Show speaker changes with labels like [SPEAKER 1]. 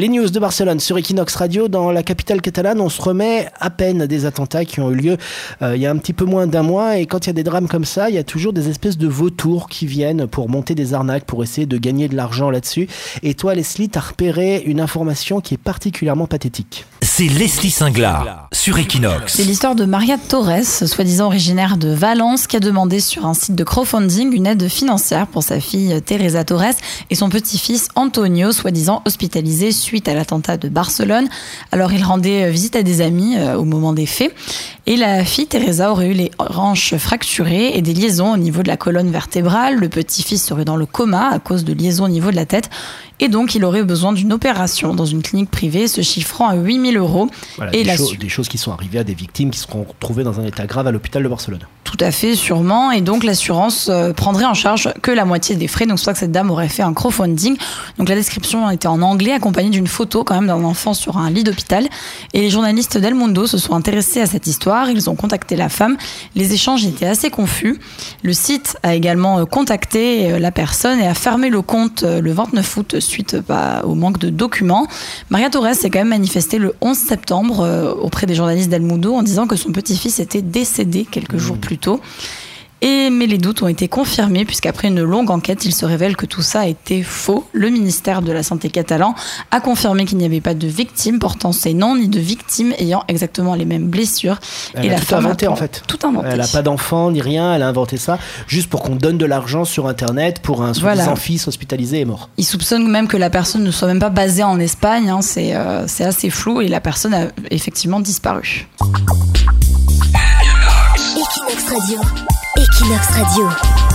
[SPEAKER 1] Les news de Barcelone sur Equinox Radio. Dans la capitale catalane, on se remet à peine des attentats qui ont eu lieu euh, il y a un petit peu moins d'un mois. Et quand il y a des drames comme ça, il y a toujours des espèces de vautours qui viennent pour monter des arnaques, pour essayer de gagner de l'argent là-dessus. Et toi, Leslie, t'as repéré une information qui est particulièrement pathétique.
[SPEAKER 2] C'est Leslie Singlar sur Equinox.
[SPEAKER 3] C'est l'histoire de Maria Torres, soi-disant originaire de Valence, qui a demandé sur un site de crowdfunding une aide financière pour sa fille Teresa Torres et son petit-fils Antonio, soi-disant hospitalisé suite à l'attentat de Barcelone. Alors il rendait euh, visite à des amis euh, au moment des faits et la fille Teresa aurait eu les hanches fracturées et des liaisons au niveau de la colonne vertébrale. Le petit-fils serait dans le coma à cause de liaisons au niveau de la tête et donc il aurait besoin d'une opération dans une clinique privée se chiffrant à 8000 euros.
[SPEAKER 1] Voilà,
[SPEAKER 3] et
[SPEAKER 1] des,
[SPEAKER 3] la
[SPEAKER 1] cho- des choses qui sont arrivées à des victimes qui seront retrouvées dans un état grave à l'hôpital de Barcelone.
[SPEAKER 3] Tout à fait, sûrement. Et donc l'assurance euh, prendrait en charge que la moitié des frais. Donc c'est pour ça que cette dame aurait fait un crowdfunding. Donc la description était en anglais, accompagnée d'une photo quand même d'un enfant sur un lit d'hôpital. Et les journalistes d'El Mundo se sont intéressés à cette histoire. Ils ont contacté la femme. Les échanges étaient assez confus. Le site a également euh, contacté euh, la personne et a fermé le compte le 29 août suite bah, au manque de documents. Maria Torres s'est quand même manifestée le 11 septembre auprès des journalistes d'El Mundo en disant que son petit-fils était décédé quelques jours plus tôt. Et, mais les doutes ont été confirmés puisqu'après une longue enquête, il se révèle que tout ça était faux. Le ministère de la Santé catalan a confirmé qu'il n'y avait pas de victimes portant ces noms ni de victimes ayant exactement les mêmes blessures.
[SPEAKER 1] Elle
[SPEAKER 3] et
[SPEAKER 1] a
[SPEAKER 3] la
[SPEAKER 1] tout inventé en fait.
[SPEAKER 3] Tout inventé.
[SPEAKER 1] Elle n'a pas d'enfant ni rien, elle a inventé ça juste pour qu'on donne de l'argent sur Internet pour un
[SPEAKER 3] Voilà.
[SPEAKER 1] fils hospitalisé et mort.
[SPEAKER 3] Il soupçonne même que la personne ne soit même pas basée en Espagne. hein. C'est euh, c'est assez flou et la personne a effectivement disparu.
[SPEAKER 4] Radio. Equinox Radio.